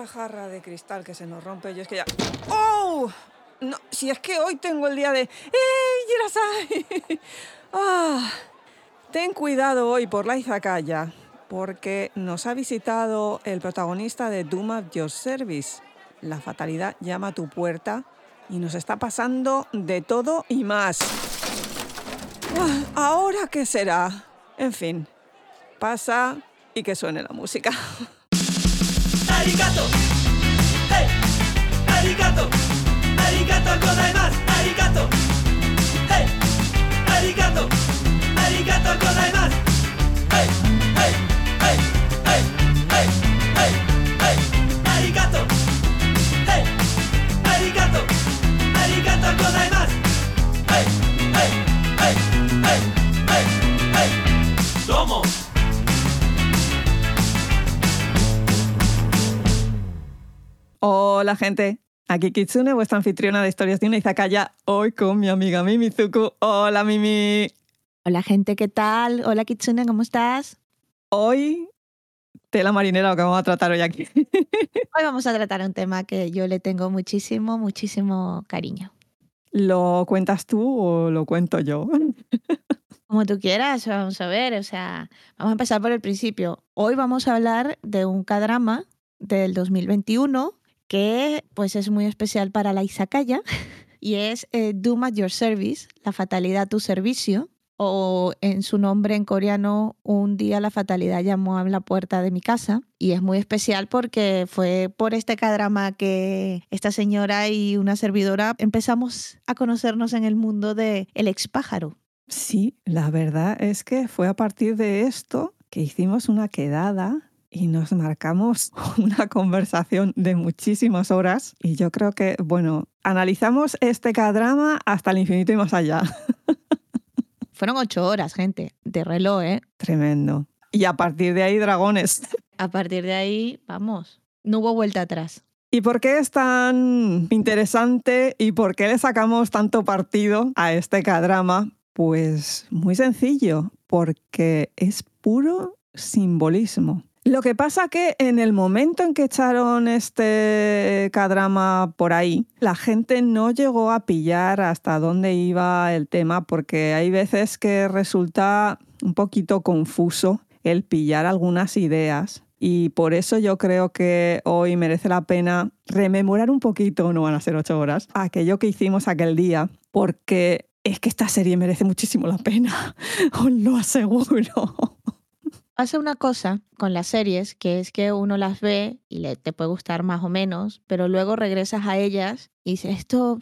otra jarra de cristal que se nos rompe. Yo es que ya. ¡Oh! No, si es que hoy tengo el día de. ¡Ey, Yerasai! ah, ten cuidado hoy por la izakaya, porque nos ha visitado el protagonista de Doom of Your Service. La fatalidad llama a tu puerta y nos está pasando de todo y más. Ah, ¿Ahora qué será? En fin, pasa y que suene la música. ありがとう。はいありがとう。ありがとうございます。ありがとう。はいありがとう。ありがとうございます。Hola gente, aquí Kitsune, vuestra anfitriona de historias de una izakaya, hoy con mi amiga Mimi Zuku. Hola Mimi. Hola gente, ¿qué tal? Hola Kitsune, ¿cómo estás? Hoy, tela marinera lo que vamos a tratar hoy aquí. Hoy vamos a tratar un tema que yo le tengo muchísimo, muchísimo cariño. ¿Lo cuentas tú o lo cuento yo? Como tú quieras, vamos a ver, o sea, vamos a empezar por el principio. Hoy vamos a hablar de un K-drama del 2021 que pues es muy especial para la izakaya y es eh, Doom Your Service, la fatalidad tu servicio, o en su nombre en coreano, un día la fatalidad llamó a la puerta de mi casa. Y es muy especial porque fue por este cadrama que esta señora y una servidora empezamos a conocernos en el mundo de El ex pájaro. Sí, la verdad es que fue a partir de esto que hicimos una quedada y nos marcamos una conversación de muchísimas horas y yo creo que, bueno, analizamos este drama hasta el infinito y más allá. Fueron ocho horas, gente, de reloj, ¿eh? Tremendo. Y a partir de ahí, dragones. A partir de ahí, vamos, no hubo vuelta atrás. ¿Y por qué es tan interesante y por qué le sacamos tanto partido a este drama? Pues muy sencillo, porque es puro simbolismo. Lo que pasa que en el momento en que echaron este cadrama por ahí, la gente no llegó a pillar hasta dónde iba el tema porque hay veces que resulta un poquito confuso el pillar algunas ideas. Y por eso yo creo que hoy merece la pena rememorar un poquito, no van a ser ocho horas, aquello que hicimos aquel día, porque es que esta serie merece muchísimo la pena, os lo aseguro. Pasa una cosa con las series, que es que uno las ve y te puede gustar más o menos, pero luego regresas a ellas y dices, esto,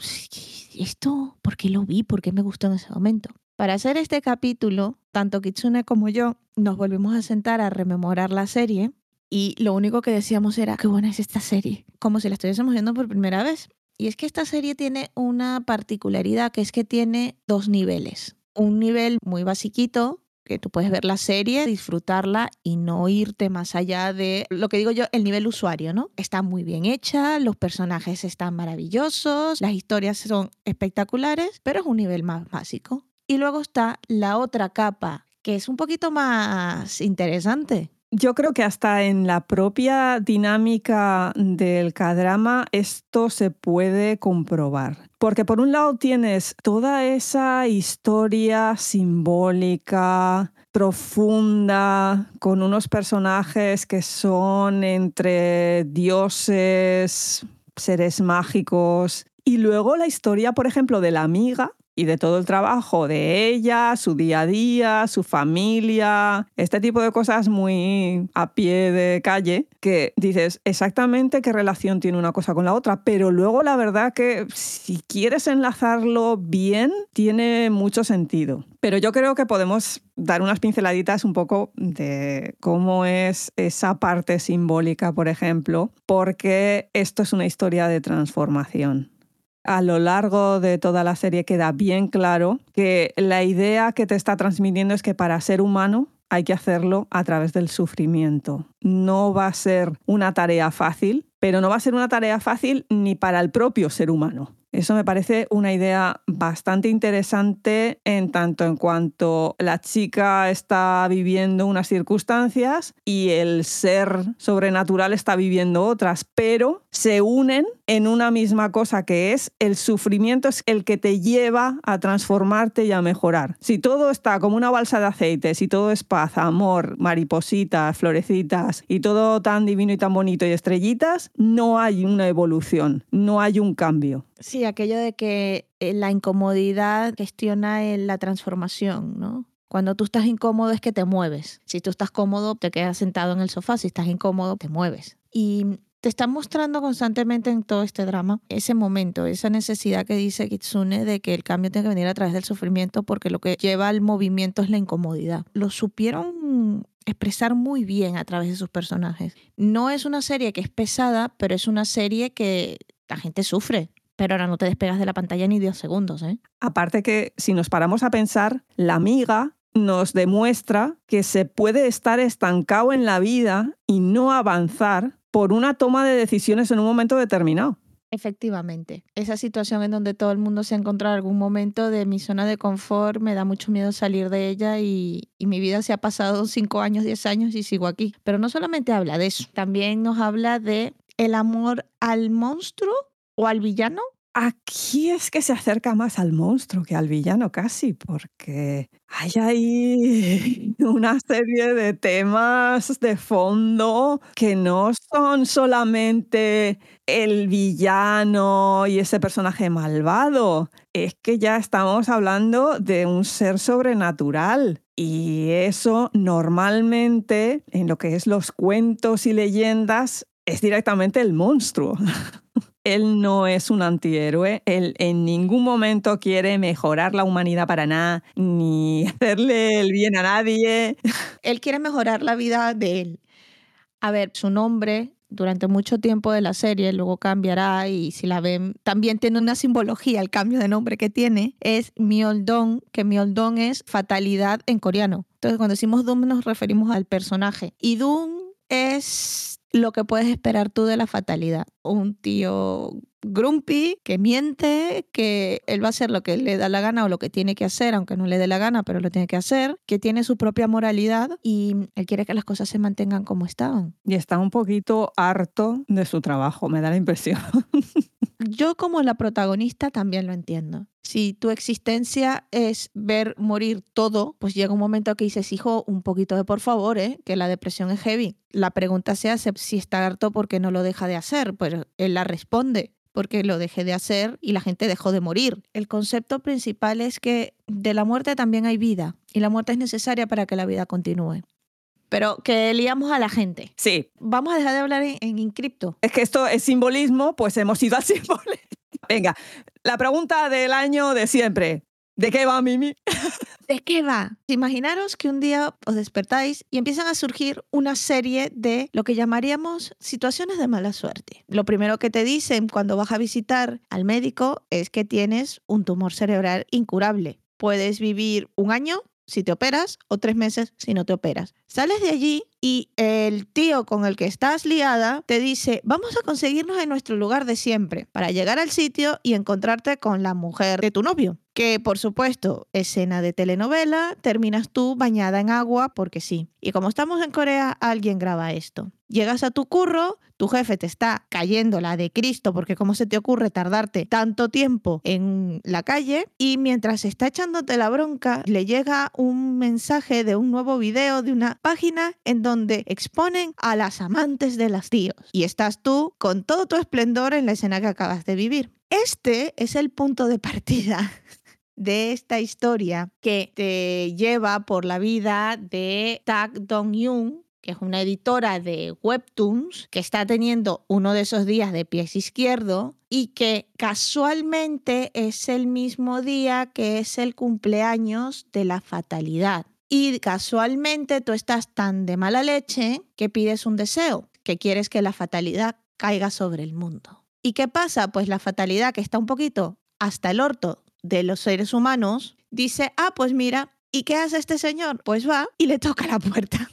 esto, ¿por qué lo vi? ¿Por qué me gustó en ese momento? Para hacer este capítulo, tanto Kitsune como yo nos volvimos a sentar a rememorar la serie y lo único que decíamos era, qué buena es esta serie, como si la estuviésemos viendo por primera vez. Y es que esta serie tiene una particularidad, que es que tiene dos niveles. Un nivel muy basiquito, que tú puedes ver la serie, disfrutarla y no irte más allá de lo que digo yo, el nivel usuario, ¿no? Está muy bien hecha, los personajes están maravillosos, las historias son espectaculares, pero es un nivel más básico. Y luego está la otra capa, que es un poquito más interesante. Yo creo que hasta en la propia dinámica del cadrama esto se puede comprobar. Porque por un lado tienes toda esa historia simbólica, profunda, con unos personajes que son entre dioses, seres mágicos. Y luego la historia, por ejemplo, de la amiga, y de todo el trabajo de ella, su día a día, su familia, este tipo de cosas muy a pie de calle, que dices exactamente qué relación tiene una cosa con la otra, pero luego la verdad que si quieres enlazarlo bien, tiene mucho sentido. Pero yo creo que podemos dar unas pinceladitas un poco de cómo es esa parte simbólica, por ejemplo, porque esto es una historia de transformación a lo largo de toda la serie queda bien claro que la idea que te está transmitiendo es que para ser humano hay que hacerlo a través del sufrimiento. No va a ser una tarea fácil, pero no va a ser una tarea fácil ni para el propio ser humano. Eso me parece una idea bastante interesante en tanto en cuanto la chica está viviendo unas circunstancias y el ser sobrenatural está viviendo otras, pero se unen en una misma cosa que es el sufrimiento es el que te lleva a transformarte y a mejorar. Si todo está como una balsa de aceite, si todo es paz, amor, maripositas, florecitas y todo tan divino y tan bonito y estrellitas, no hay una evolución, no hay un cambio. Sí, aquello de que eh, la incomodidad gestiona la transformación, ¿no? Cuando tú estás incómodo es que te mueves. Si tú estás cómodo, te quedas sentado en el sofá. Si estás incómodo, te mueves. Y te está mostrando constantemente en todo este drama ese momento, esa necesidad que dice Kitsune de que el cambio tiene que venir a través del sufrimiento porque lo que lleva al movimiento es la incomodidad. Lo supieron expresar muy bien a través de sus personajes. No es una serie que es pesada, pero es una serie que la gente sufre. Pero ahora no te despegas de la pantalla ni 10 segundos, ¿eh? Aparte que si nos paramos a pensar, la amiga nos demuestra que se puede estar estancado en la vida y no avanzar por una toma de decisiones en un momento determinado. Efectivamente, esa situación en donde todo el mundo se ha encontrado en algún momento de mi zona de confort, me da mucho miedo salir de ella y, y, mi vida se ha pasado cinco años, diez años y sigo aquí. Pero no solamente habla de eso, también nos habla de el amor al monstruo o al villano Aquí es que se acerca más al monstruo que al villano casi, porque hay ahí una serie de temas de fondo que no son solamente el villano y ese personaje malvado, es que ya estamos hablando de un ser sobrenatural. Y eso normalmente en lo que es los cuentos y leyendas es directamente el monstruo. él no es un antihéroe, él en ningún momento quiere mejorar la humanidad para nada, ni hacerle el bien a nadie. Él quiere mejorar la vida de él. A ver, su nombre durante mucho tiempo de la serie, luego cambiará y si la ven, también tiene una simbología el cambio de nombre que tiene, es Myoldong, que Myoldong es fatalidad en coreano. Entonces cuando decimos Doom nos referimos al personaje. Y Doom es lo que puedes esperar tú de la fatalidad. Un tío grumpy que miente, que él va a hacer lo que le da la gana o lo que tiene que hacer, aunque no le dé la gana, pero lo tiene que hacer, que tiene su propia moralidad y él quiere que las cosas se mantengan como estaban. Y está un poquito harto de su trabajo, me da la impresión. Yo como la protagonista también lo entiendo. Si tu existencia es ver morir todo, pues llega un momento que dices, hijo, un poquito de por favor, ¿eh? que la depresión es heavy. La pregunta se hace si está harto porque no lo deja de hacer, pues él la responde porque lo dejé de hacer y la gente dejó de morir. El concepto principal es que de la muerte también hay vida y la muerte es necesaria para que la vida continúe. Pero que liamos a la gente. Sí. Vamos a dejar de hablar en, en Incripto. Es que esto es simbolismo, pues hemos ido al simbolismo. Venga, la pregunta del año de siempre. ¿De qué va, Mimi? ¿De qué va? Imaginaros que un día os despertáis y empiezan a surgir una serie de lo que llamaríamos situaciones de mala suerte. Lo primero que te dicen cuando vas a visitar al médico es que tienes un tumor cerebral incurable. Puedes vivir un año si te operas o tres meses si no te operas. Sales de allí y el tío con el que estás liada te dice, vamos a conseguirnos en nuestro lugar de siempre para llegar al sitio y encontrarte con la mujer de tu novio. Que por supuesto, escena de telenovela, terminas tú bañada en agua porque sí. Y como estamos en Corea, alguien graba esto. Llegas a tu curro, tu jefe te está cayendo la de Cristo porque cómo se te ocurre tardarte tanto tiempo en la calle y mientras está echándote la bronca le llega un mensaje de un nuevo video de una página en donde exponen a las amantes de las tíos y estás tú con todo tu esplendor en la escena que acabas de vivir. Este es el punto de partida de esta historia que te lleva por la vida de Tak Dong-yoon, que es una editora de webtoons, que está teniendo uno de esos días de pies izquierdo y que casualmente es el mismo día que es el cumpleaños de la fatalidad. Y casualmente tú estás tan de mala leche que pides un deseo, que quieres que la fatalidad caiga sobre el mundo. ¿Y qué pasa? Pues la fatalidad que está un poquito hasta el orto de los seres humanos, dice, ah, pues mira, ¿y qué hace este señor? Pues va y le toca la puerta.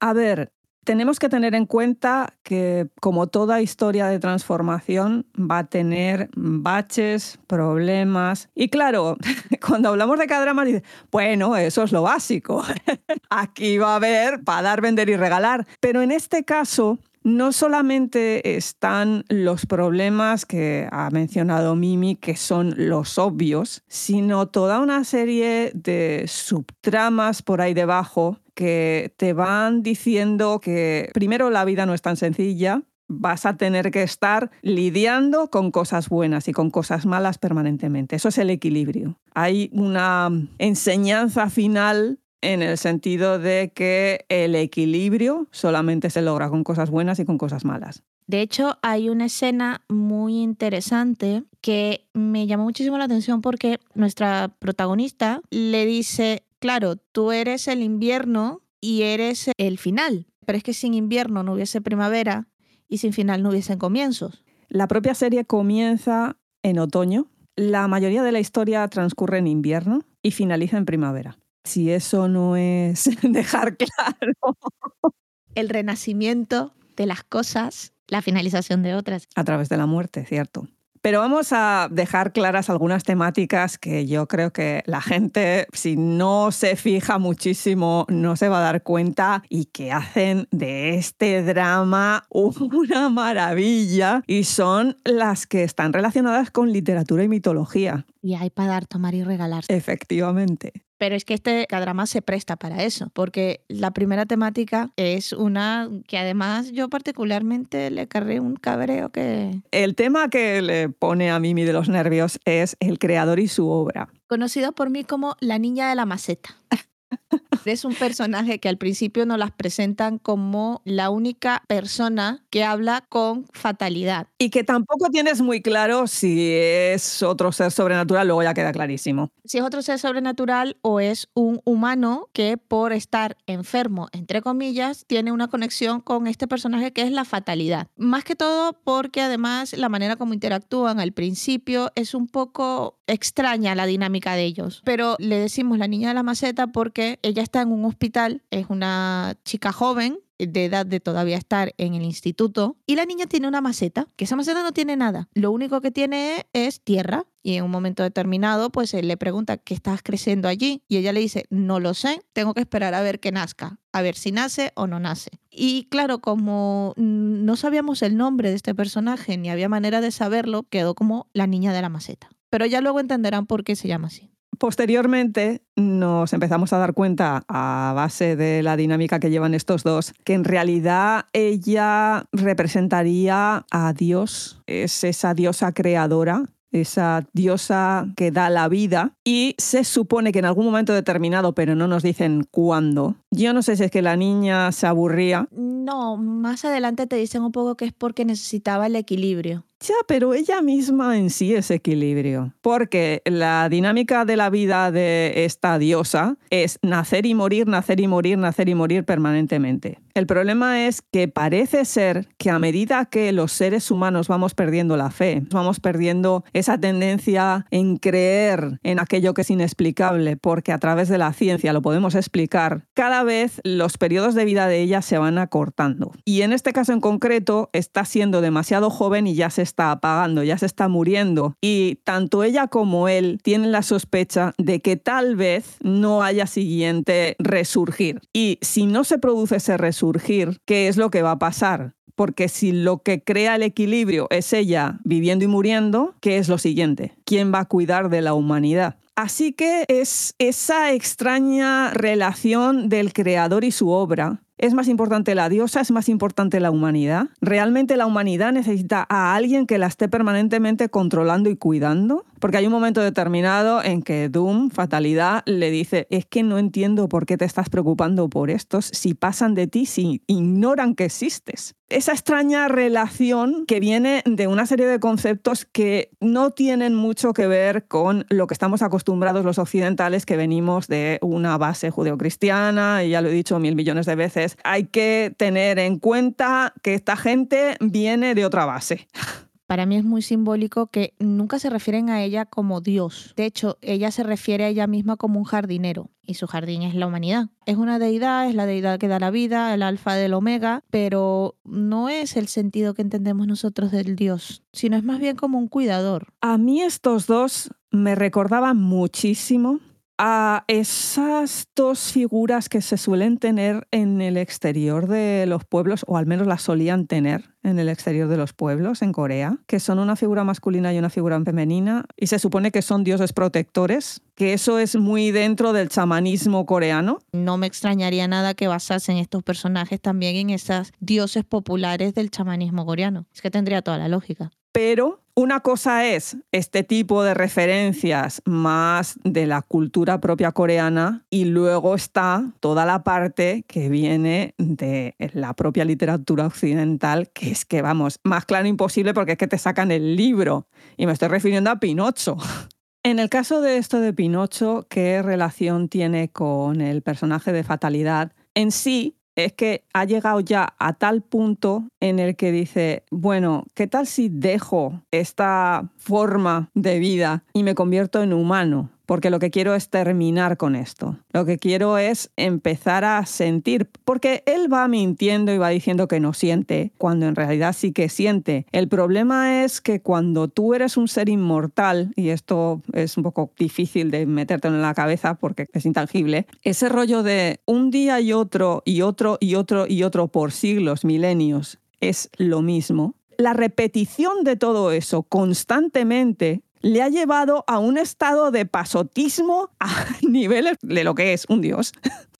A ver, tenemos que tener en cuenta que como toda historia de transformación va a tener baches, problemas. Y claro, cuando hablamos de cada drama, dice, bueno, eso es lo básico. Aquí va a haber para dar, vender y regalar. Pero en este caso, no solamente están los problemas que ha mencionado Mimi, que son los obvios, sino toda una serie de subtramas por ahí debajo que te van diciendo que primero la vida no es tan sencilla, vas a tener que estar lidiando con cosas buenas y con cosas malas permanentemente. Eso es el equilibrio. Hay una enseñanza final en el sentido de que el equilibrio solamente se logra con cosas buenas y con cosas malas. De hecho, hay una escena muy interesante que me llamó muchísimo la atención porque nuestra protagonista le dice, claro, tú eres el invierno y eres el final, pero es que sin invierno no hubiese primavera y sin final no hubiesen comienzos. La propia serie comienza en otoño, la mayoría de la historia transcurre en invierno y finaliza en primavera si eso no es dejar claro. El renacimiento de las cosas, la finalización de otras. A través de la muerte, cierto. Pero vamos a dejar claras algunas temáticas que yo creo que la gente, si no se fija muchísimo, no se va a dar cuenta y que hacen de este drama una maravilla y son las que están relacionadas con literatura y mitología. Y hay para dar, tomar y regalar. Efectivamente. Pero es que este drama se presta para eso, porque la primera temática es una que además yo particularmente le carré un cabreo que... El tema que le pone a Mimi de los nervios es el creador y su obra. Conocido por mí como la niña de la maceta. Es un personaje que al principio nos las presentan como la única persona que habla con fatalidad. Y que tampoco tienes muy claro si es otro ser sobrenatural, luego ya queda clarísimo. Si es otro ser sobrenatural o es un humano que por estar enfermo, entre comillas, tiene una conexión con este personaje que es la fatalidad. Más que todo porque además la manera como interactúan al principio es un poco extraña la dinámica de ellos. Pero le decimos la niña de la maceta porque ella está en un hospital, es una chica joven de edad de todavía estar en el instituto y la niña tiene una maceta, que esa maceta no tiene nada, lo único que tiene es tierra y en un momento determinado pues él le pregunta ¿qué estás creciendo allí? y ella le dice no lo sé, tengo que esperar a ver que nazca, a ver si nace o no nace. Y claro, como no sabíamos el nombre de este personaje ni había manera de saberlo, quedó como la niña de la maceta. Pero ya luego entenderán por qué se llama así. Posteriormente nos empezamos a dar cuenta, a base de la dinámica que llevan estos dos, que en realidad ella representaría a Dios, es esa diosa creadora esa diosa que da la vida y se supone que en algún momento determinado, pero no nos dicen cuándo. Yo no sé si es que la niña se aburría. No, más adelante te dicen un poco que es porque necesitaba el equilibrio. Ya, pero ella misma en sí es equilibrio, porque la dinámica de la vida de esta diosa es nacer y morir, nacer y morir, nacer y morir permanentemente. El problema es que parece ser que a medida que los seres humanos vamos perdiendo la fe, vamos perdiendo esa tendencia en creer en aquello que es inexplicable, porque a través de la ciencia lo podemos explicar, cada vez los periodos de vida de ella se van acortando. Y en este caso en concreto está siendo demasiado joven y ya se está apagando, ya se está muriendo. Y tanto ella como él tienen la sospecha de que tal vez no haya siguiente resurgir. Y si no se produce ese resurgir, ¿qué es lo que va a pasar? porque si lo que crea el equilibrio es ella viviendo y muriendo, ¿qué es lo siguiente? ¿Quién va a cuidar de la humanidad? Así que es esa extraña relación del creador y su obra ¿Es más importante la diosa? ¿Es más importante la humanidad? ¿Realmente la humanidad necesita a alguien que la esté permanentemente controlando y cuidando? Porque hay un momento determinado en que Doom, Fatalidad, le dice, es que no entiendo por qué te estás preocupando por estos si pasan de ti, si ignoran que existes. Esa extraña relación que viene de una serie de conceptos que no tienen mucho que ver con lo que estamos acostumbrados los occidentales, que venimos de una base judeocristiana, y ya lo he dicho mil millones de veces, hay que tener en cuenta que esta gente viene de otra base. Para mí es muy simbólico que nunca se refieren a ella como Dios. De hecho, ella se refiere a ella misma como un jardinero y su jardín es la humanidad. Es una deidad, es la deidad que da la vida, el alfa del omega, pero no es el sentido que entendemos nosotros del Dios, sino es más bien como un cuidador. A mí estos dos me recordaban muchísimo a esas dos figuras que se suelen tener en el exterior de los pueblos, o al menos las solían tener en el exterior de los pueblos en Corea, que son una figura masculina y una figura femenina, y se supone que son dioses protectores, que eso es muy dentro del chamanismo coreano. No me extrañaría nada que basasen estos personajes también en esas dioses populares del chamanismo coreano. Es que tendría toda la lógica. Pero una cosa es este tipo de referencias más de la cultura propia coreana y luego está toda la parte que viene de la propia literatura occidental, que es que, vamos, más claro imposible porque es que te sacan el libro. Y me estoy refiriendo a Pinocho. En el caso de esto de Pinocho, ¿qué relación tiene con el personaje de Fatalidad? En sí, es que ha llegado ya a tal punto en el que dice, bueno, ¿qué tal si dejo esta forma de vida y me convierto en humano? Porque lo que quiero es terminar con esto. Lo que quiero es empezar a sentir, porque él va mintiendo y va diciendo que no siente, cuando en realidad sí que siente. El problema es que cuando tú eres un ser inmortal, y esto es un poco difícil de meterte en la cabeza porque es intangible, ese rollo de un día y otro y otro y otro y otro por siglos, milenios, es lo mismo. La repetición de todo eso constantemente le ha llevado a un estado de pasotismo a niveles de lo que es un dios.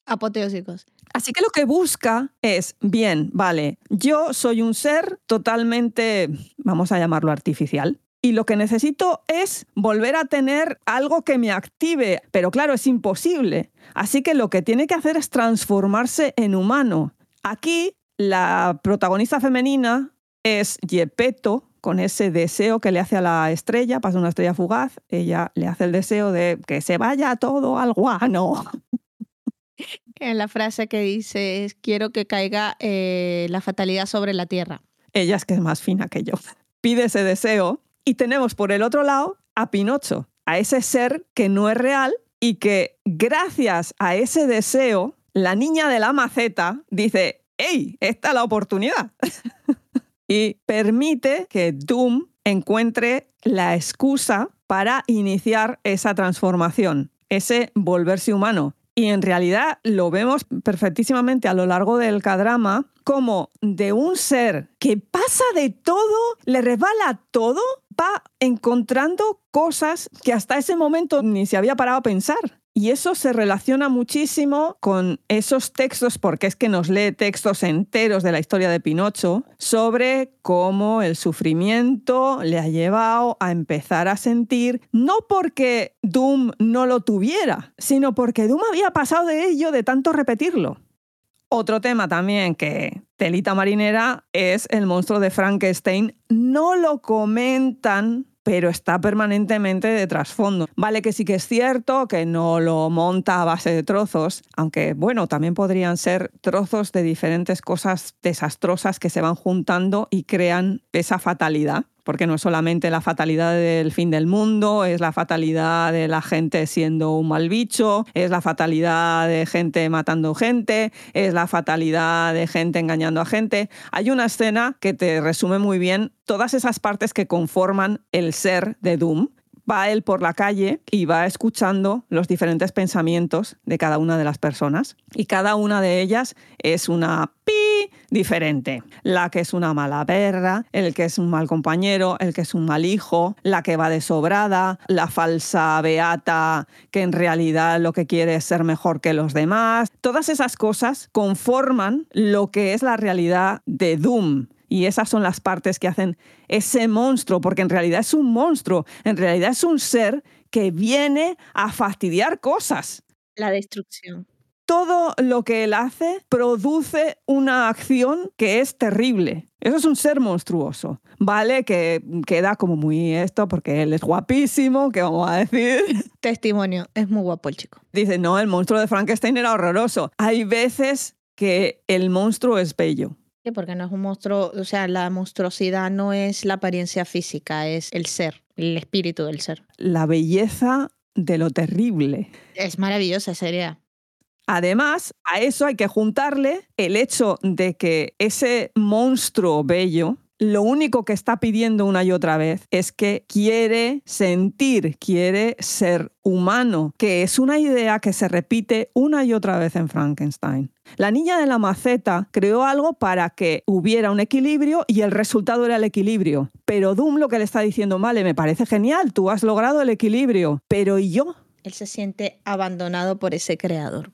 Apoteósicos. Así que lo que busca es, bien, vale, yo soy un ser totalmente, vamos a llamarlo artificial, y lo que necesito es volver a tener algo que me active, pero claro, es imposible. Así que lo que tiene que hacer es transformarse en humano. Aquí la protagonista femenina es Yepeto, con ese deseo que le hace a la estrella, pasa una estrella fugaz, ella le hace el deseo de que se vaya todo al guano. En la frase que dice es quiero que caiga eh, la fatalidad sobre la tierra. Ella es que es más fina que yo. Pide ese deseo y tenemos por el otro lado a Pinocho, a ese ser que no es real y que gracias a ese deseo, la niña de la maceta dice, ¡Ey! Esta es la oportunidad. y permite que Doom encuentre la excusa para iniciar esa transformación, ese volverse humano. Y en realidad lo vemos perfectísimamente a lo largo del cadrama como de un ser que pasa de todo, le resbala todo, va encontrando cosas que hasta ese momento ni se había parado a pensar. Y eso se relaciona muchísimo con esos textos, porque es que nos lee textos enteros de la historia de Pinocho, sobre cómo el sufrimiento le ha llevado a empezar a sentir, no porque Doom no lo tuviera, sino porque Doom había pasado de ello de tanto repetirlo. Otro tema también que telita marinera es el monstruo de Frankenstein. No lo comentan pero está permanentemente de trasfondo. Vale que sí que es cierto que no lo monta a base de trozos, aunque bueno, también podrían ser trozos de diferentes cosas desastrosas que se van juntando y crean esa fatalidad porque no es solamente la fatalidad del fin del mundo, es la fatalidad de la gente siendo un mal bicho, es la fatalidad de gente matando gente, es la fatalidad de gente engañando a gente. Hay una escena que te resume muy bien todas esas partes que conforman el ser de Doom va él por la calle y va escuchando los diferentes pensamientos de cada una de las personas. Y cada una de ellas es una pi diferente. La que es una mala perra, el que es un mal compañero, el que es un mal hijo, la que va de sobrada, la falsa beata que en realidad lo que quiere es ser mejor que los demás. Todas esas cosas conforman lo que es la realidad de Doom y esas son las partes que hacen ese monstruo, porque en realidad es un monstruo, en realidad es un ser que viene a fastidiar cosas. La destrucción. Todo lo que él hace produce una acción que es terrible. Eso es un ser monstruoso. Vale, que queda como muy esto porque él es guapísimo, ¿qué vamos a decir? Testimonio, es muy guapo el chico. Dice, no, el monstruo de Frankenstein era horroroso. Hay veces que el monstruo es bello Sí, porque no es un monstruo, o sea, la monstruosidad no es la apariencia física, es el ser, el espíritu del ser. La belleza de lo terrible. Es maravillosa esa idea. Además, a eso hay que juntarle el hecho de que ese monstruo bello lo único que está pidiendo una y otra vez es que quiere sentir, quiere ser humano, que es una idea que se repite una y otra vez en Frankenstein. La niña de la maceta creó algo para que hubiera un equilibrio y el resultado era el equilibrio. Pero Doom lo que le está diciendo, vale, me parece genial, tú has logrado el equilibrio, pero ¿y yo? Él se siente abandonado por ese creador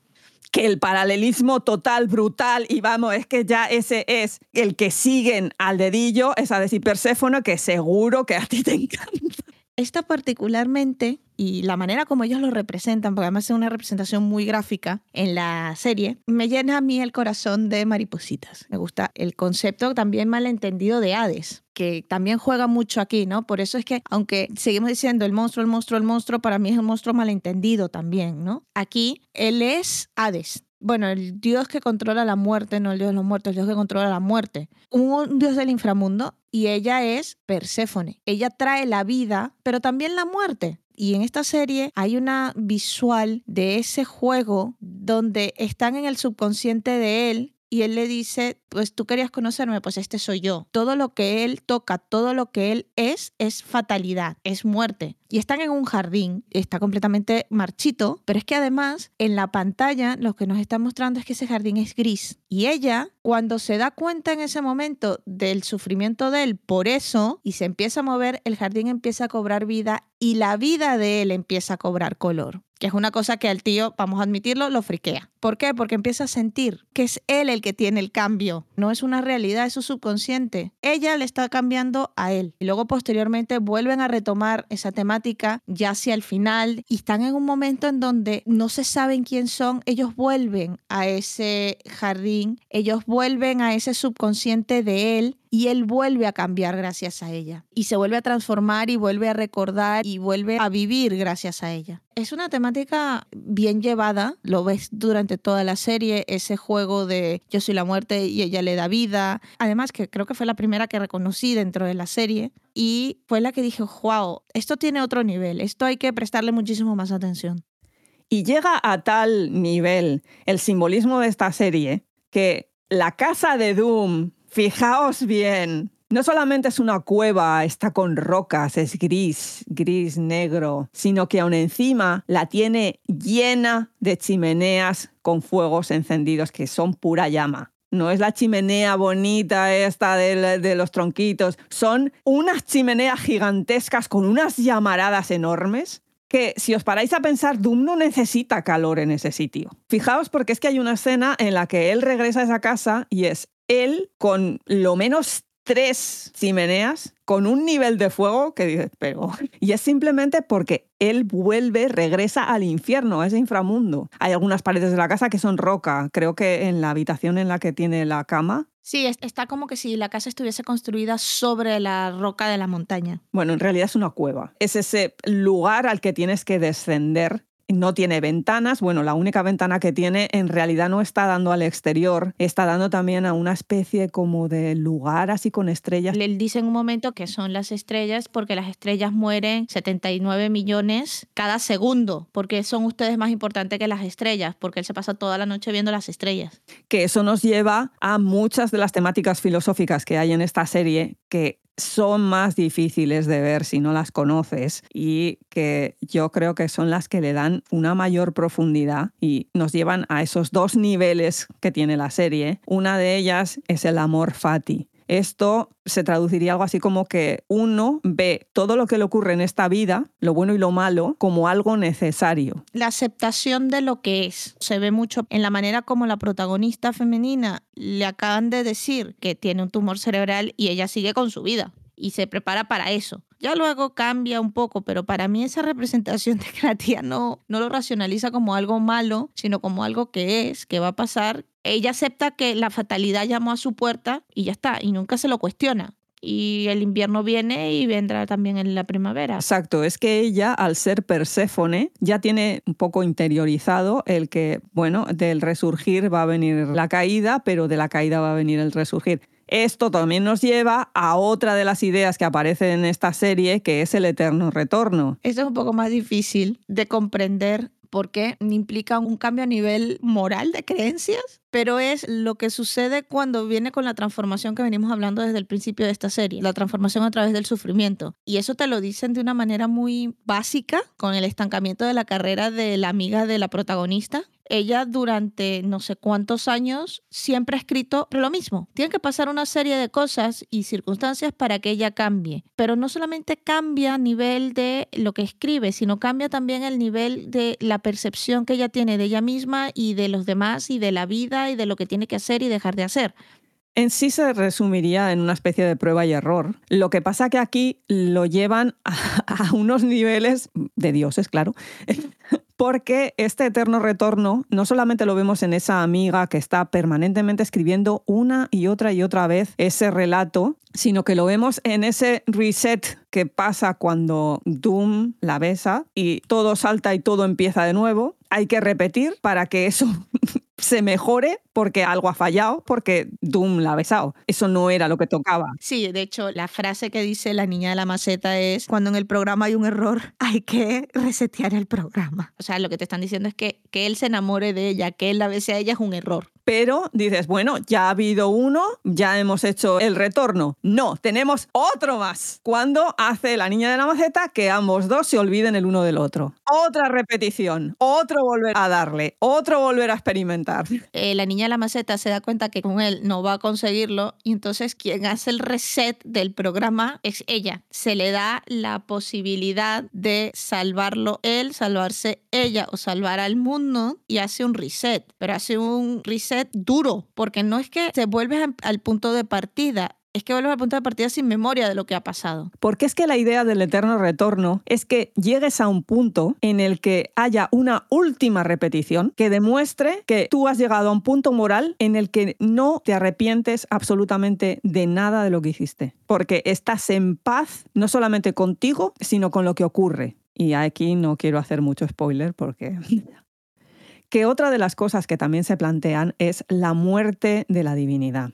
que el paralelismo total, brutal, y vamos, es que ya ese es el que siguen al dedillo, esa de Perséfone, que seguro que a ti te encanta. Esta particularmente, y la manera como ellos lo representan, porque además es una representación muy gráfica en la serie, me llena a mí el corazón de maripositas. Me gusta el concepto también malentendido de Hades, que también juega mucho aquí, ¿no? Por eso es que, aunque seguimos diciendo el monstruo, el monstruo, el monstruo, para mí es un monstruo malentendido también, ¿no? Aquí él es Hades, bueno, el dios que controla la muerte, no el dios de los muertos, el dios que controla la muerte. Un dios del inframundo y ella es Perséfone. Ella trae la vida, pero también la muerte. Y en esta serie hay una visual de ese juego donde están en el subconsciente de él y él le dice, pues tú querías conocerme, pues este soy yo. Todo lo que él toca, todo lo que él es, es fatalidad, es muerte. Y están en un jardín, está completamente marchito, pero es que además en la pantalla lo que nos está mostrando es que ese jardín es gris. Y ella, cuando se da cuenta en ese momento del sufrimiento de él por eso, y se empieza a mover, el jardín empieza a cobrar vida y la vida de él empieza a cobrar color que es una cosa que al tío, vamos a admitirlo, lo friquea. ¿Por qué? Porque empieza a sentir que es él el que tiene el cambio, no es una realidad, es su subconsciente. Ella le está cambiando a él. Y luego posteriormente vuelven a retomar esa temática ya hacia el final y están en un momento en donde no se saben quién son, ellos vuelven a ese jardín, ellos vuelven a ese subconsciente de él y él vuelve a cambiar gracias a ella y se vuelve a transformar y vuelve a recordar y vuelve a vivir gracias a ella. Es una temática bien llevada, lo ves durante toda la serie, ese juego de yo soy la muerte y ella le da vida. Además que creo que fue la primera que reconocí dentro de la serie y fue la que dije, wow, esto tiene otro nivel, esto hay que prestarle muchísimo más atención. Y llega a tal nivel el simbolismo de esta serie que la casa de Doom Fijaos bien, no solamente es una cueva, está con rocas, es gris, gris negro, sino que aún encima la tiene llena de chimeneas con fuegos encendidos que son pura llama. No es la chimenea bonita esta de, los tronquitos, son unas chimeneas gigantescas con unas llamaradas enormes que si os paráis a pensar, Doom no necesita calor en ese sitio. Fijaos porque es que hay una escena en la que él regresa a esa casa y es él con lo menos tres chimeneas con un nivel de fuego que dices, pero... Y es simplemente porque él vuelve, regresa al infierno, a ese inframundo. Hay algunas paredes de la casa que son roca, creo que en la habitación en la que tiene la cama. Sí, está como que si la casa estuviese construida sobre la roca de la montaña. Bueno, en realidad es una cueva. Es ese lugar al que tienes que descender no tiene ventanas. Bueno, la única ventana que tiene en realidad no está dando al exterior, está dando también a una especie como de lugar así con estrellas. Él dice en un momento que son las estrellas porque las estrellas mueren 79 millones cada segundo, porque son ustedes más importantes que las estrellas, porque él se pasa toda la noche viendo las estrellas. Que eso nos lleva a muchas de las temáticas filosóficas que hay en esta serie que son más difíciles de ver si no las conoces y que yo creo que son las que le dan una mayor profundidad y nos llevan a esos dos niveles que tiene la serie. Una de ellas es el amor fati. Esto se traduciría algo así como que uno ve todo lo que le ocurre en esta vida, lo bueno y lo malo, como algo necesario. La aceptación de lo que es se ve mucho en la manera como la protagonista femenina le acaban de decir que tiene un tumor cerebral y ella sigue con su vida y se prepara para eso. Ya luego cambia un poco, pero para mí esa representación de que la tía no, no lo racionaliza como algo malo, sino como algo que es, que va a pasar. Ella acepta que la fatalidad llamó a su puerta y ya está, y nunca se lo cuestiona. y el invierno viene y vendrá también en la primavera. Exacto, es que ella, al ser Perséfone, ya tiene un poco interiorizado el que, bueno, del resurgir va a venir la caída, pero de la caída va a venir el resurgir. Esto también nos lleva a otra de las ideas que aparecen en esta serie, que es el eterno retorno. Esto es un poco más difícil de comprender porque implica un cambio a nivel moral de creencias, pero es lo que sucede cuando viene con la transformación que venimos hablando desde el principio de esta serie, la transformación a través del sufrimiento. Y eso te lo dicen de una manera muy básica, con el estancamiento de la carrera de la amiga de la protagonista, ella durante no sé cuántos años siempre ha escrito lo mismo. Tiene que pasar una serie de cosas y circunstancias para que ella cambie. Pero no solamente cambia a nivel de lo que escribe, sino cambia también el nivel de la percepción que ella tiene de ella misma y de los demás y de la vida y de lo que tiene que hacer y dejar de hacer. En sí se resumiría en una especie de prueba y error. Lo que pasa que aquí lo llevan a unos niveles de dioses, claro, porque este eterno retorno no solamente lo vemos en esa amiga que está permanentemente escribiendo una y otra y otra vez ese relato, sino que lo vemos en ese reset que pasa cuando Doom la besa y todo salta y todo empieza de nuevo. Hay que repetir para que eso se mejore porque algo ha fallado, porque Doom la ha besado. Eso no era lo que tocaba. Sí, de hecho, la frase que dice la niña de la maceta es, cuando en el programa hay un error, hay que resetear el programa. O sea, lo que te están diciendo es que que él se enamore de ella, que él la bese a ella es un error. Pero dices, bueno, ya ha habido uno, ya hemos hecho el retorno. No, tenemos otro más. Cuando hace la niña de la maceta que ambos dos se olviden el uno del otro. Otra repetición, otro volver a darle, otro volver a experimentar. Eh, la niña de la maceta se da cuenta que con él no va a conseguirlo y entonces quien hace el reset del programa es ella. Se le da la posibilidad de salvarlo él, salvarse ella o salvar al mundo y hace un reset, pero hace un reset duro, porque no es que te vuelves al punto de partida, es que vuelves al punto de partida sin memoria de lo que ha pasado. Porque es que la idea del eterno retorno es que llegues a un punto en el que haya una última repetición que demuestre que tú has llegado a un punto moral en el que no te arrepientes absolutamente de nada de lo que hiciste. Porque estás en paz no solamente contigo, sino con lo que ocurre. Y aquí no quiero hacer mucho spoiler porque... que otra de las cosas que también se plantean es la muerte de la divinidad.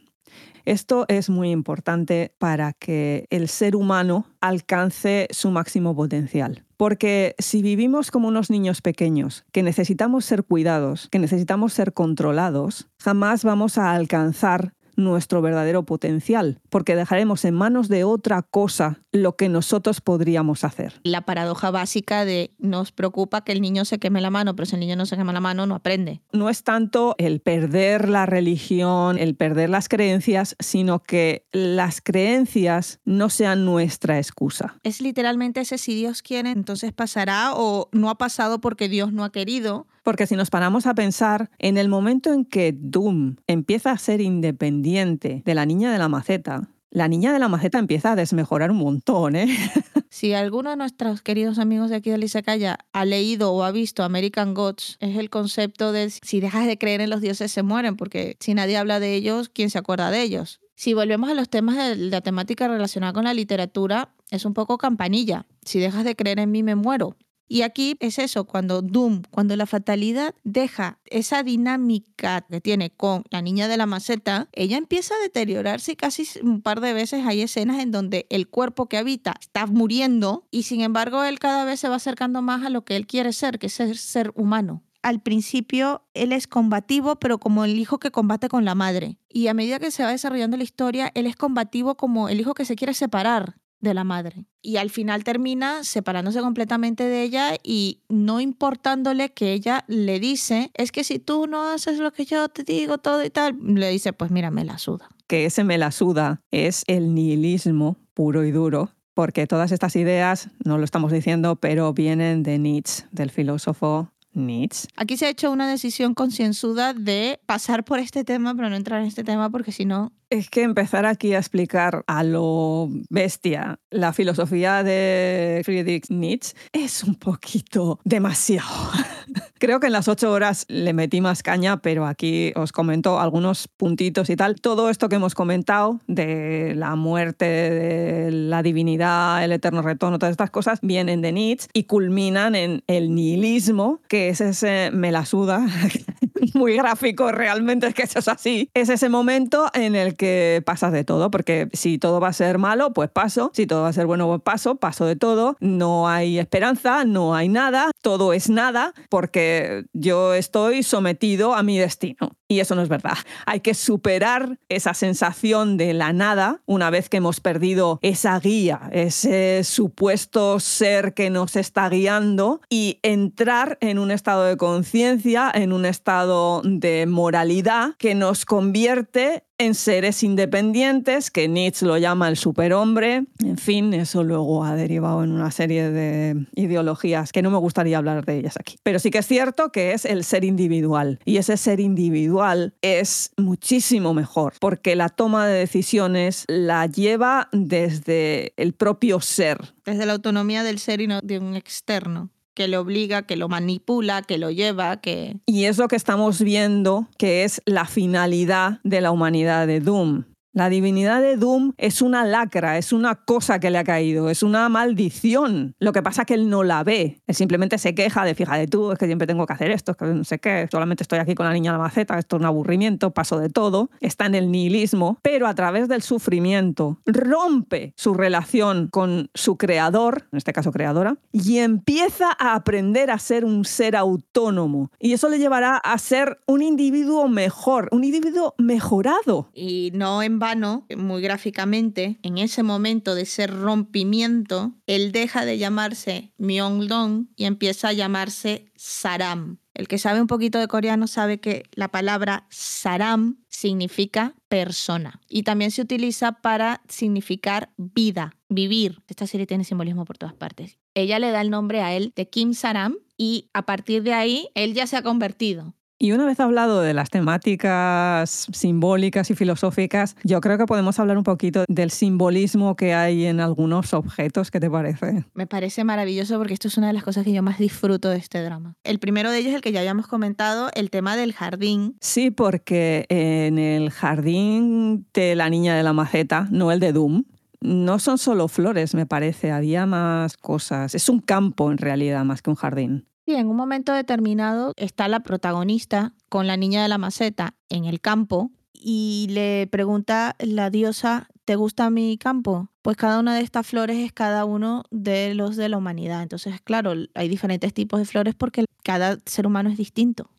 Esto es muy importante para que el ser humano alcance su máximo potencial. Porque si vivimos como unos niños pequeños, que necesitamos ser cuidados, que necesitamos ser controlados, jamás vamos a alcanzar nuestro verdadero potencial, porque dejaremos en manos de otra cosa lo que nosotros podríamos hacer. La paradoja básica de nos preocupa que el niño se queme la mano, pero si el niño no se quema la mano, no aprende. No es tanto el perder la religión, el perder las creencias, sino que las creencias no sean nuestra excusa. Es literalmente ese si Dios quiere, entonces pasará o no ha pasado porque Dios no ha querido. Porque si nos paramos a pensar, en el momento en que Doom empieza a ser independiente de la niña de la maceta, la niña de la maceta empieza a desmejorar un montón, ¿eh? Si alguno de nuestros queridos amigos de aquí de Lisacaya ha leído o ha visto American Gods, es el concepto de si dejas de creer en los dioses se mueren, porque si nadie habla de ellos, ¿quién se acuerda de ellos? Si volvemos a los temas de la temática relacionada con la literatura, es un poco campanilla. Si dejas de creer en mí, me muero. Y aquí es eso, cuando Doom, cuando la fatalidad deja esa dinámica que tiene con la niña de la maceta, ella empieza a deteriorarse y casi un par de veces hay escenas en donde el cuerpo que habita está muriendo y sin embargo él cada vez se va acercando más a lo que él quiere ser, que es ser, ser humano al principio él es combativo, pero como el hijo que combate con la madre. Y a medida que se va desarrollando la historia, él es combativo como el hijo que se quiere separar de la madre. Y al final termina separándose completamente de ella y no importándole que ella le dice, es que si tú no haces lo que yo te digo, todo y tal, le dice, pues mira, me la suda. Que ese me la suda es el nihilismo puro y duro. Porque todas estas ideas, no lo estamos diciendo, pero vienen de Nietzsche, del filósofo Nietzsche. Aquí se ha hecho una decisión concienzuda de pasar por este tema, pero no entrar en este tema porque si no... Es que empezar aquí a explicar a lo bestia la filosofía de Friedrich Nietzsche es un poquito demasiado. Creo que en las ocho horas le metí más caña, pero aquí os comento algunos puntitos y tal. Todo esto que hemos comentado de la muerte, de la divinidad, el eterno retorno, todas estas cosas vienen de Nietzsche y culminan en el nihilismo, que es ese me la suda, muy gráfico realmente, es que eso es así. Es ese momento en el que pasas de todo, porque si todo va a ser malo, pues paso, si todo va a ser bueno, pues paso, paso de todo, no hay esperanza, no hay nada, todo es nada, porque yo estoy sometido a mi destino. Y eso no es verdad. Hay que superar esa sensación de la nada una vez que hemos perdido esa guía, ese supuesto ser que nos está guiando y entrar en un estado de conciencia, en un estado de moralidad que nos convierte en seres independientes, que Nietzsche lo llama el superhombre. En fin, eso luego ha derivado en una serie de ideologías que no me gustaría hablar de ellas aquí. Pero sí que es cierto que es el ser individual. Y ese ser individual es muchísimo mejor, porque la toma de decisiones la lleva desde el propio ser. Desde la autonomía del ser y no de un externo que le obliga, que lo manipula, que lo lleva, que... Y es lo que estamos viendo que es la finalidad de la humanidad de Doom. La divinidad de Doom es una lacra, es una cosa que le ha caído, es una maldición. Lo que pasa es que él no la ve. Él simplemente se queja de, fíjate tú, es que siempre tengo que hacer esto, es que no sé qué, solamente estoy aquí con la niña de la maceta, esto es un aburrimiento, paso de todo. Está en el nihilismo, pero a través del sufrimiento rompe su relación con su creador, en este caso creadora, y empieza a aprender a ser un ser autónomo. Y eso le llevará a ser un individuo mejor, un individuo mejorado. Y no en vano, muy gráficamente, en ese momento de ese rompimiento, él deja de llamarse Myeongdong y empieza a llamarse Saram. El que sabe un poquito de coreano sabe que la palabra Saram significa persona y también se utiliza para significar vida, vivir. Esta serie tiene simbolismo por todas partes. Ella le da el nombre a él de Kim Saram y a partir de ahí él ya se ha convertido y una vez hablado de las temáticas simbólicas y filosóficas, yo creo que podemos hablar un poquito del simbolismo que hay en algunos objetos. ¿Qué te parece? Me parece maravilloso porque esto es una de las cosas que yo más disfruto de este drama. El primero de ellos es el que ya habíamos comentado, el tema del jardín. Sí, porque en el jardín de la niña de la maceta, no el de Doom, no son solo flores, me parece, había más cosas. Es un campo en realidad, más que un jardín en un momento determinado está la protagonista con la niña de la maceta en el campo y le pregunta la diosa, ¿te gusta mi campo? Pues cada una de estas flores es cada uno de los de la humanidad. Entonces, claro, hay diferentes tipos de flores porque cada ser humano es distinto.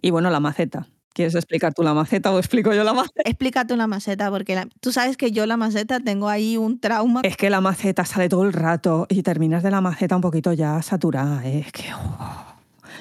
Y bueno, la maceta. ¿Quieres explicar tú la maceta o explico yo la maceta? Explica tú la maceta, porque tú sabes que yo la maceta tengo ahí un trauma. Es que la maceta sale todo el rato y terminas de la maceta un poquito ya saturada. ¿eh? Es que... Oh.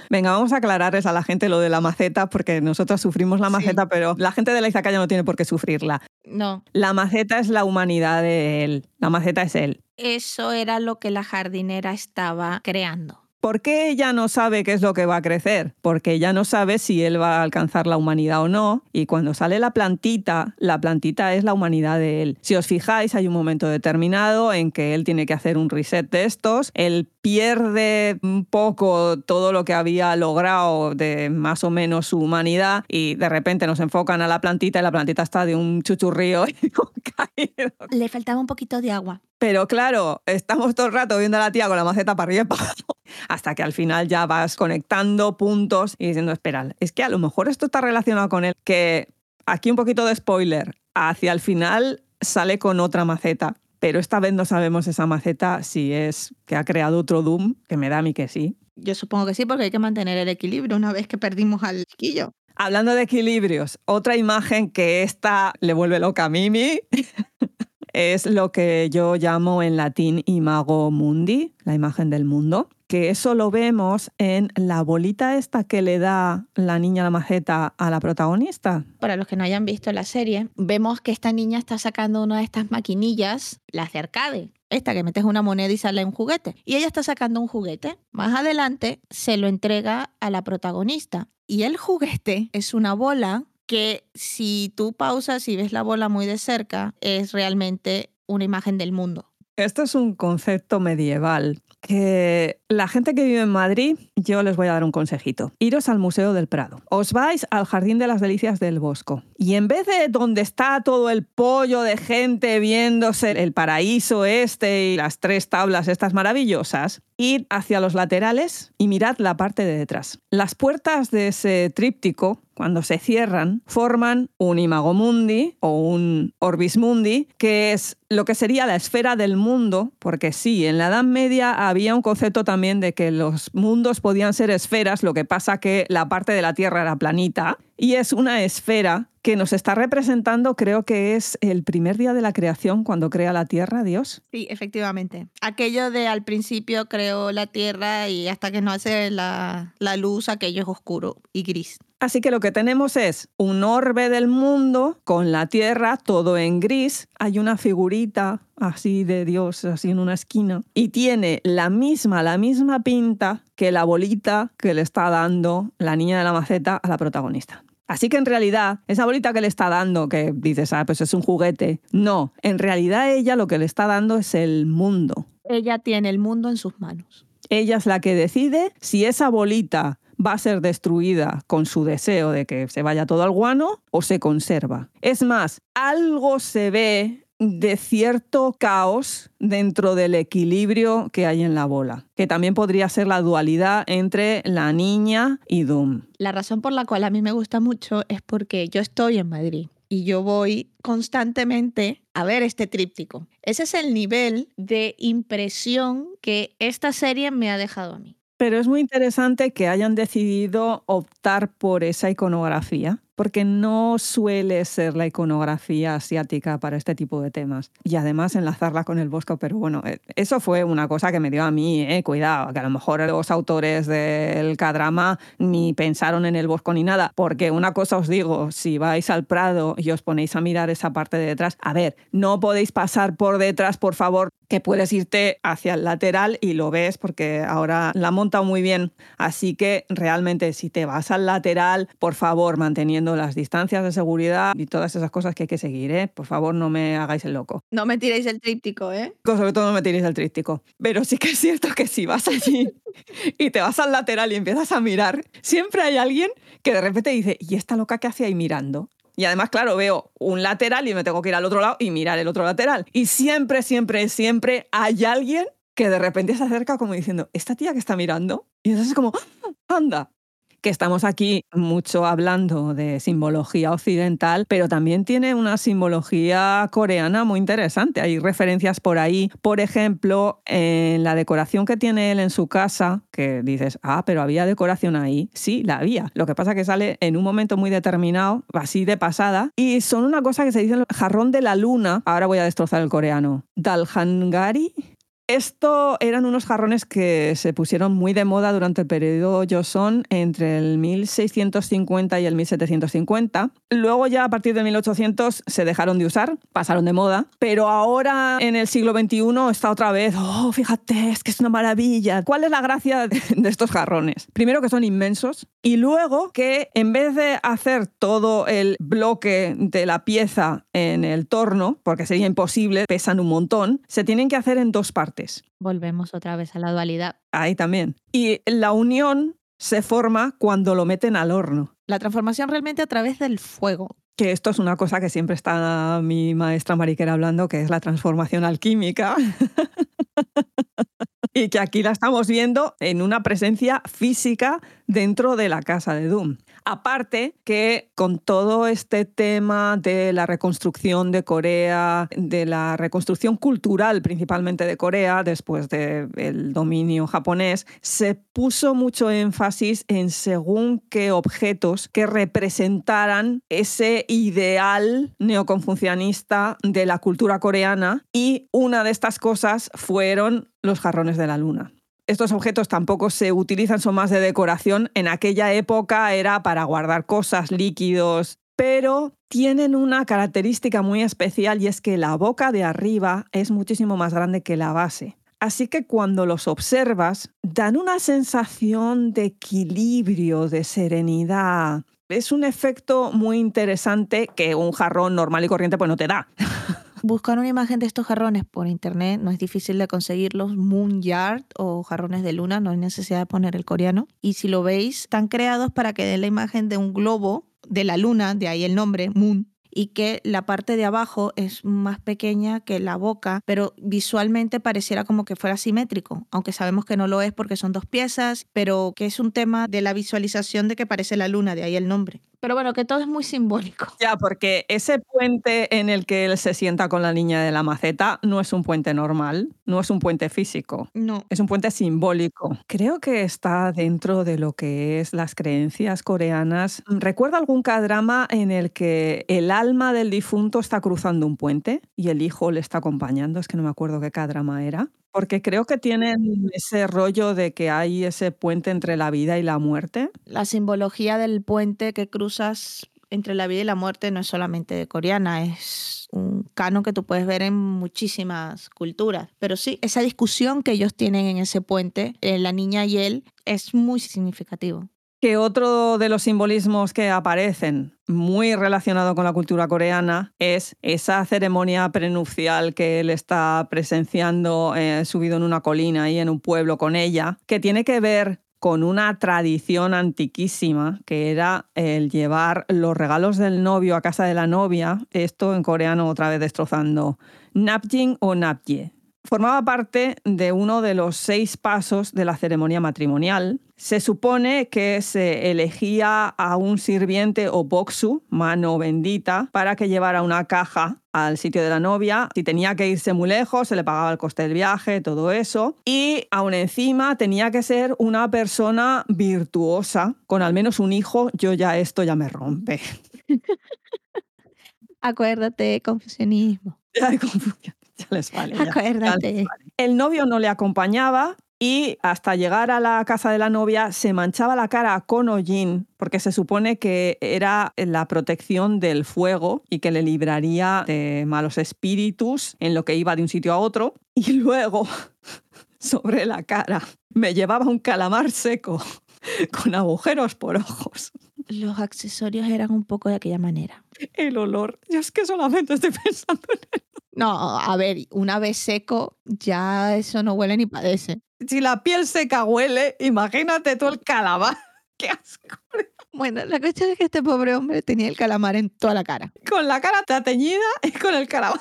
Venga, vamos a aclararles a la gente lo de la maceta, porque nosotros sufrimos la maceta, pero la gente de la Izakaya no tiene por qué sufrirla. No. La maceta es la humanidad de él. La maceta es él. Eso era lo que la jardinera estaba creando. ¿Por qué ella no sabe qué es lo que va a crecer? Porque ella no sabe si él va a alcanzar la humanidad o no. Y cuando sale la plantita, la plantita es la humanidad de él. Si os fijáis, hay un momento determinado en que él tiene que hacer un reset de estos. Él pierde un poco todo lo que había logrado de más o menos su humanidad y de repente nos enfocan a la plantita y la plantita está de un chuchurrío caído. Le faltaba un poquito de agua. Pero claro, estamos todo el rato viendo a la tía con la maceta para arriba y para abajo, hasta que al final ya vas conectando puntos y diciendo, espera, es que a lo mejor esto está relacionado con él, que aquí un poquito de spoiler, hacia el final sale con otra maceta, pero esta vez no sabemos esa maceta si es que ha creado otro Doom, que me da a mí que sí. Yo supongo que sí, porque hay que mantener el equilibrio una vez que perdimos al chiquillo. Hablando de equilibrios, otra imagen que esta le vuelve loca a Mimi es lo que yo llamo en latín imago mundi, la imagen del mundo, que eso lo vemos en la bolita esta que le da la niña la maceta a la protagonista. Para los que no hayan visto la serie, vemos que esta niña está sacando una de estas maquinillas, las de arcade, esta que metes una moneda y sale un juguete. Y ella está sacando un juguete. Más adelante se lo entrega a la protagonista. Y el juguete es una bola que si tú pausas y ves la bola muy de cerca, es realmente una imagen del mundo. Esto es un concepto medieval que la gente que vive en Madrid, yo les voy a dar un consejito. Iros al Museo del Prado. Os vais al Jardín de las Delicias del Bosco. Y en vez de donde está todo el pollo de gente viéndose el paraíso este y las tres tablas estas maravillosas, id hacia los laterales y mirad la parte de detrás. Las puertas de ese tríptico cuando se cierran, forman un imago mundi o un orbis mundi, que es lo que sería la esfera del mundo, porque sí, en la Edad Media había un concepto también de que los mundos podían ser esferas, lo que pasa que la parte de la Tierra era planita, y es una esfera que nos está representando, creo que es el primer día de la creación cuando crea la Tierra, Dios. Sí, efectivamente. Aquello de al principio creó la Tierra y hasta que no hace la, la luz, aquello es oscuro y gris. Así que lo que tenemos es un orbe del mundo con la Tierra, todo en gris. Hay una figurita así de Dios, así en una esquina. Y tiene la misma, la misma pinta que la bolita que le está dando la niña de la maceta a la protagonista. Así que en realidad, esa bolita que le está dando, que dices, ah, pues es un juguete, no, en realidad ella lo que le está dando es el mundo. Ella tiene el mundo en sus manos. Ella es la que decide si esa bolita va a ser destruida con su deseo de que se vaya todo al guano o se conserva. Es más, algo se ve de cierto caos dentro del equilibrio que hay en la bola, que también podría ser la dualidad entre la niña y Doom. La razón por la cual a mí me gusta mucho es porque yo estoy en Madrid y yo voy constantemente a ver este tríptico. Ese es el nivel de impresión que esta serie me ha dejado a mí. Pero es muy interesante que hayan decidido optar por esa iconografía, porque no suele ser la iconografía asiática para este tipo de temas. Y además enlazarla con el bosco, pero bueno, eh, eso fue una cosa que me dio a mí, eh, cuidado, que a lo mejor los autores del K-drama ni pensaron en el bosco ni nada, porque una cosa os digo, si vais al Prado y os ponéis a mirar esa parte de detrás, a ver, no podéis pasar por detrás, por favor, que puedes irte hacia el lateral y lo ves porque ahora la monta muy bien. Así que realmente si te vas al lateral, por favor, manteniendo las distancias de seguridad y todas esas cosas que hay que seguir, ¿eh? Por favor, no me hagáis el loco. No me tiréis el tríptico, ¿eh? Sobre todo no me tiréis el tríptico. Pero sí que es cierto que si vas allí y te vas al lateral y empiezas a mirar, siempre hay alguien que de repente dice, ¿y esta loca qué hace ahí mirando? Y además, claro, veo un lateral y me tengo que ir al otro lado y mirar el otro lateral. Y siempre, siempre, siempre hay alguien que de repente se acerca como diciendo, ¿esta tía que está mirando? Y entonces es como, ¡Ah! anda, que estamos aquí mucho hablando de simbología occidental, pero también tiene una simbología coreana muy interesante. Hay referencias por ahí, por ejemplo, en la decoración que tiene él en su casa, que dices, ah, pero había decoración ahí. Sí, la había. Lo que pasa es que sale en un momento muy determinado, así de pasada, y son una cosa que se dice jarrón de la luna. Ahora voy a destrozar el coreano. Dalhangari, esto eran unos jarrones que se pusieron muy de moda durante el periodo Joseon entre el 1650 y el 1750. Luego ya a partir de 1800 se dejaron de usar, pasaron de moda, pero ahora en el siglo XXI está otra vez, oh, fíjate, es que es una maravilla. ¿Cuál es la gracia de estos jarrones? Primero que son inmensos y luego que en vez de hacer todo el bloque de la pieza en el torno, porque sería imposible, pesan un montón, se tienen que hacer en dos partes. Volvemos otra vez a la dualidad. Ahí también. Y la unión se forma cuando lo meten al horno. La transformación realmente a través del fuego. Que esto es una cosa que siempre está mi maestra Mariquera hablando, que es la transformación alquímica. y que aquí la estamos viendo en una presencia física dentro de la casa de Doom. Aparte que con todo este tema de la reconstrucción de Corea, de la reconstrucción cultural principalmente de Corea después del dominio japonés, se puso mucho énfasis en según qué objetos que representaran ese ideal neoconfucianista de la cultura coreana y una de estas cosas fueron los jarrones de la luna estos objetos tampoco se utilizan, son más de decoración. En aquella época era para guardar cosas, líquidos, pero tienen una característica muy especial y es que la boca de arriba es muchísimo más grande que la base. Así que cuando los observas, dan una sensación de equilibrio, de serenidad. Es un efecto muy interesante que un jarrón normal y corriente pues no te da. Buscar una imagen de estos jarrones por internet no es difícil de conseguirlos. Moon Yard o jarrones de luna, no hay necesidad de poner el coreano. Y si lo veis, están creados para que den la imagen de un globo de la luna, de ahí el nombre, Moon, y que la parte de abajo es más pequeña que la boca, pero visualmente pareciera como que fuera simétrico, aunque sabemos que no lo es porque son dos piezas, pero que es un tema de la visualización de que parece la luna, de ahí el nombre. Pero bueno, que todo es muy simbólico. Ya, porque ese puente en el que él se sienta con la niña de la maceta no es un puente normal, no es un puente físico. No. Es un puente simbólico. Creo que está dentro de lo que es las creencias coreanas. ¿Recuerda algún cadrama en el que el alma del difunto está cruzando un puente y el hijo le está acompañando? Es que no me acuerdo qué cadrama era. Porque creo que tienen ese rollo de que hay ese puente entre la vida y la muerte. La simbología del puente que cruzas entre la vida y la muerte no es solamente coreana, es un canon que tú puedes ver en muchísimas culturas. Pero sí, esa discusión que ellos tienen en ese puente, eh, la niña y él, es muy significativo. Que otro de los simbolismos que aparecen muy relacionado con la cultura coreana es esa ceremonia prenupcial que él está presenciando eh, subido en una colina y en un pueblo con ella, que tiene que ver con una tradición antiquísima que era el llevar los regalos del novio a casa de la novia, esto en coreano otra vez destrozando, napjing o napje, formaba parte de uno de los seis pasos de la ceremonia matrimonial. Se supone que se elegía a un sirviente o boxu, mano bendita, para que llevara una caja al sitio de la novia. Si tenía que irse muy lejos, se le pagaba el coste del viaje, todo eso. Y aún encima tenía que ser una persona virtuosa, con al menos un hijo. Yo ya esto ya me rompe. Acuérdate, confusionismo. Confusión. Ya les vale. ya, ya les Acuérdate. vale. El novio no le acompañaba y hasta llegar a la casa de la novia se manchaba la cara con hollín porque se supone que era la protección del fuego y que le libraría de malos espíritus en lo que iba de un sitio a otro. Y luego, sobre la cara, me llevaba un calamar seco con agujeros por ojos. Los accesorios eran un poco de aquella manera. El olor. Yo es que solamente estoy pensando en No, a ver, una vez seco, ya eso no huele ni padece. Si la piel seca huele, imagínate tú el calamar. ¡Qué asco! Bueno, la cuestión es que este pobre hombre tenía el calamar en toda la cara. Con la cara teñida y con el calamar.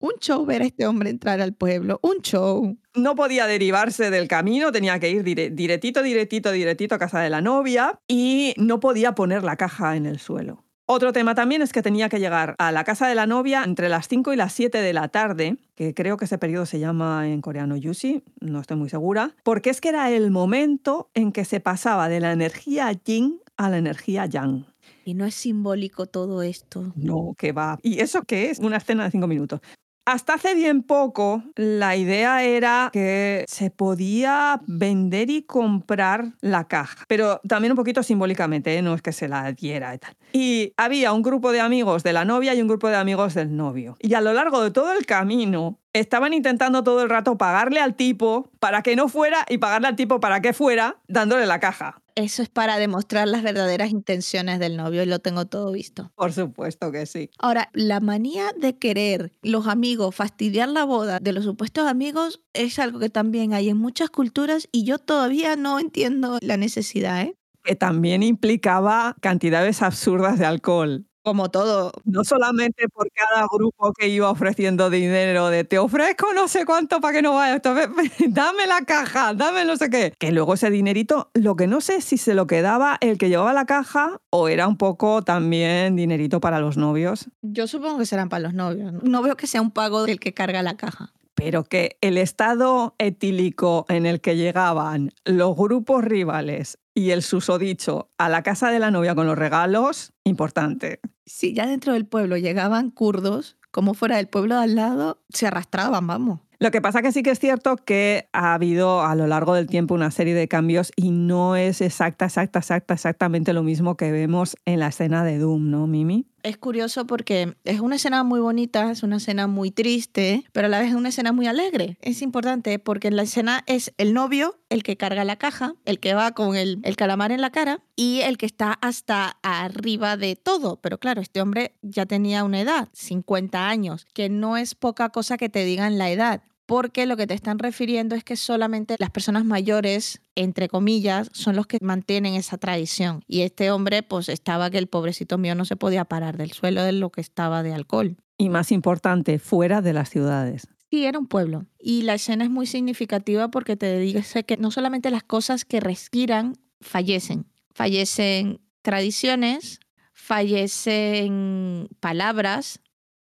Un show ver a este hombre entrar al pueblo. Un show. No podía derivarse del camino, tenía que ir dire- directito, directito, directito a casa de la novia y no podía poner la caja en el suelo. Otro tema también es que tenía que llegar a la casa de la novia entre las 5 y las 7 de la tarde, que creo que ese periodo se llama en coreano yusi, no estoy muy segura, porque es que era el momento en que se pasaba de la energía yin a la energía yang. Y no es simbólico todo esto. No, que va. ¿Y eso qué es? Una escena de cinco minutos. Hasta hace bien poco, la idea era que se podía vender y comprar la caja, pero también un poquito simbólicamente, ¿eh? no es que se la diera y tal. Y había un grupo de amigos de la novia y un grupo de amigos del novio. Y a lo largo de todo el camino, estaban intentando todo el rato pagarle al tipo para que no fuera y pagarle al tipo para que fuera, dándole la caja. Eso es para demostrar las verdaderas intenciones del novio y lo tengo todo visto. Por supuesto que sí. Ahora, la manía de querer los amigos fastidiar la boda de los supuestos amigos es algo que también hay en muchas culturas y yo todavía no entiendo la necesidad, ¿eh? Que también implicaba cantidades absurdas de alcohol. Como todo. No solamente por cada grupo que iba ofreciendo dinero de te ofrezco no sé cuánto para que no vayas, dame la caja, dame no sé qué. Que luego ese dinerito, lo que no sé si se lo quedaba el que llevaba la caja o era un poco también dinerito para los novios, Yo supongo que serán para los novios. ¿no? No veo que sea un pago del que carga la caja. pero que el estado etílico en el que llegaban los grupos rivales y el susodicho a la casa de la novia con los regalos, importante. Si ya dentro del pueblo llegaban kurdos, como fuera del pueblo de al lado, se arrastraban, vamos. Lo que pasa que sí que es cierto que ha habido a lo largo del tiempo una serie de cambios y no es exacta, exacta, exacta, exactamente lo mismo que vemos en la escena de Doom, ¿no, Mimi? Es curioso porque es una escena muy bonita, es una escena muy triste, pero a la vez es una escena muy alegre. Es importante porque en la escena es el novio el que carga la caja, el que va con el, calamar en la cara y el que está hasta arriba de todo. Pero claro, este hombre ya tenía una edad, 50 años, que no es poca cosa que te digan la edad porque lo que te están refiriendo es que solamente las personas mayores, entre comillas, son los que mantienen esa tradición. Y este hombre, pues estaba que el pobrecito mío no se podía parar del suelo de lo que estaba de alcohol. Y más importante, fuera de las ciudades. Sí, era un pueblo. Y la escena es muy significativa porque te dice que no solamente las cosas que respiran fallecen, fallecen tradiciones, fallecen palabras,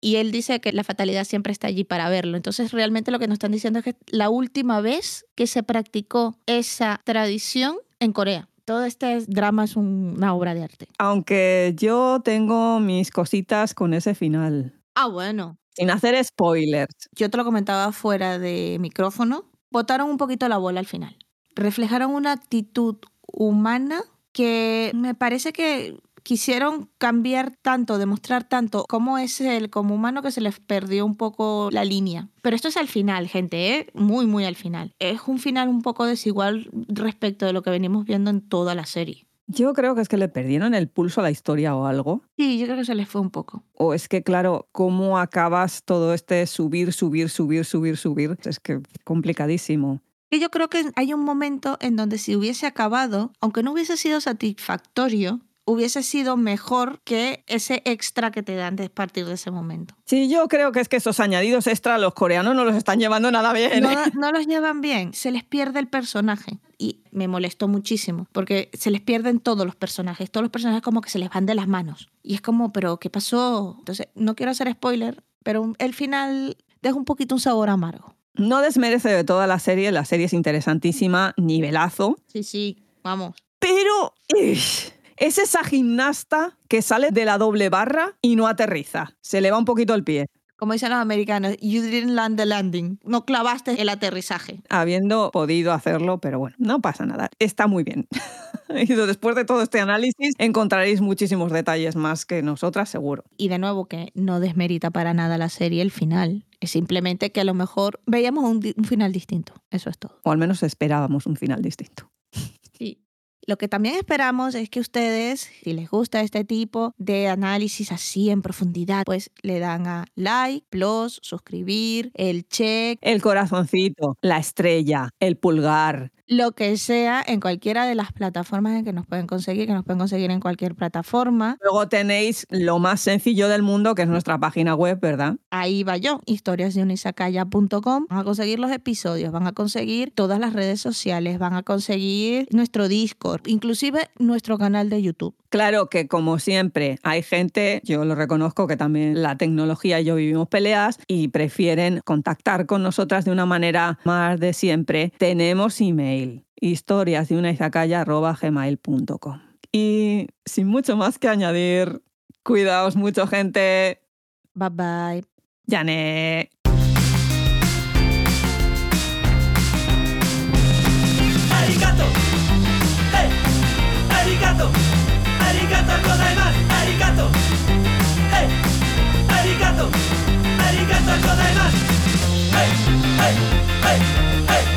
y él dice que la fatalidad siempre está allí para verlo. Entonces realmente lo que nos están diciendo es que la última vez que se practicó esa tradición en Corea. Todo este drama es una obra de arte. Aunque yo tengo mis cositas con ese final. Ah, bueno. Sin hacer spoilers. Yo te lo comentaba fuera de micrófono. Botaron un poquito la bola al final. Reflejaron una actitud humana que me parece que quisieron cambiar tanto, demostrar tanto cómo es él como humano que se les perdió un poco la línea. Pero esto es al final, gente, ¿eh? muy, muy al final. Es un final un poco desigual respecto de lo que venimos viendo en toda la serie. Yo creo que es que le perdieron el pulso a la historia o algo. Sí, yo creo que se les fue un poco. O es que, claro, ¿cómo acabas todo este subir, subir, subir, subir, subir? Es que complicadísimo. Y yo creo que hay un momento en donde si hubiese acabado, aunque no hubiese sido satisfactorio, hubiese sido mejor que ese extra que te dan a partir de ese momento. Sí, yo creo que es que esos añadidos extra los coreanos no los están llevando nada bien. No, no los llevan bien, se les pierde el personaje. Y me molestó muchísimo, porque se les pierden todos los personajes, todos los personajes como que se les van de las manos. Y es como, pero ¿qué pasó? Entonces, no quiero hacer spoiler, pero el final deja un poquito un sabor amargo. No desmerece de toda la serie, la serie es interesantísima, nivelazo. Sí, sí, vamos. Pero... Es esa gimnasta que sale de la doble barra y no aterriza. Se le va un poquito el pie. Como dicen los americanos, you didn't land the landing. No clavaste el aterrizaje. Habiendo podido hacerlo, pero bueno, no pasa nada. Está muy bien. y después de todo este análisis encontraréis muchísimos detalles más que nosotras, seguro. Y de nuevo, que no desmerita para nada la serie el final. Es simplemente que a lo mejor veíamos un, un final distinto. Eso es todo. O al menos esperábamos un final distinto. Lo que también esperamos es que ustedes, si les gusta este tipo de análisis así en profundidad, pues le dan a like, plus, suscribir, el check, el corazoncito, la estrella, el pulgar, lo que sea en cualquiera de las plataformas en que nos pueden conseguir, que nos pueden conseguir en cualquier plataforma. Luego tenéis lo más sencillo del mundo, que es nuestra página web, ¿verdad? Ahí va yo, historiasdeunisacaya.com. Van a conseguir los episodios, van a conseguir todas las redes sociales, van a conseguir nuestro Inclusive nuestro canal de YouTube. Claro que como siempre hay gente, yo lo reconozco que también la tecnología y yo vivimos peleas y prefieren contactar con nosotras de una manera más de siempre. Tenemos email historias de una gmail.com. Y sin mucho más que añadir, cuidaos mucho gente. Bye bye. Janet. とう。ありがとうございます。ありがとう。ありがとう。ありがとうございます。はいはいはいはい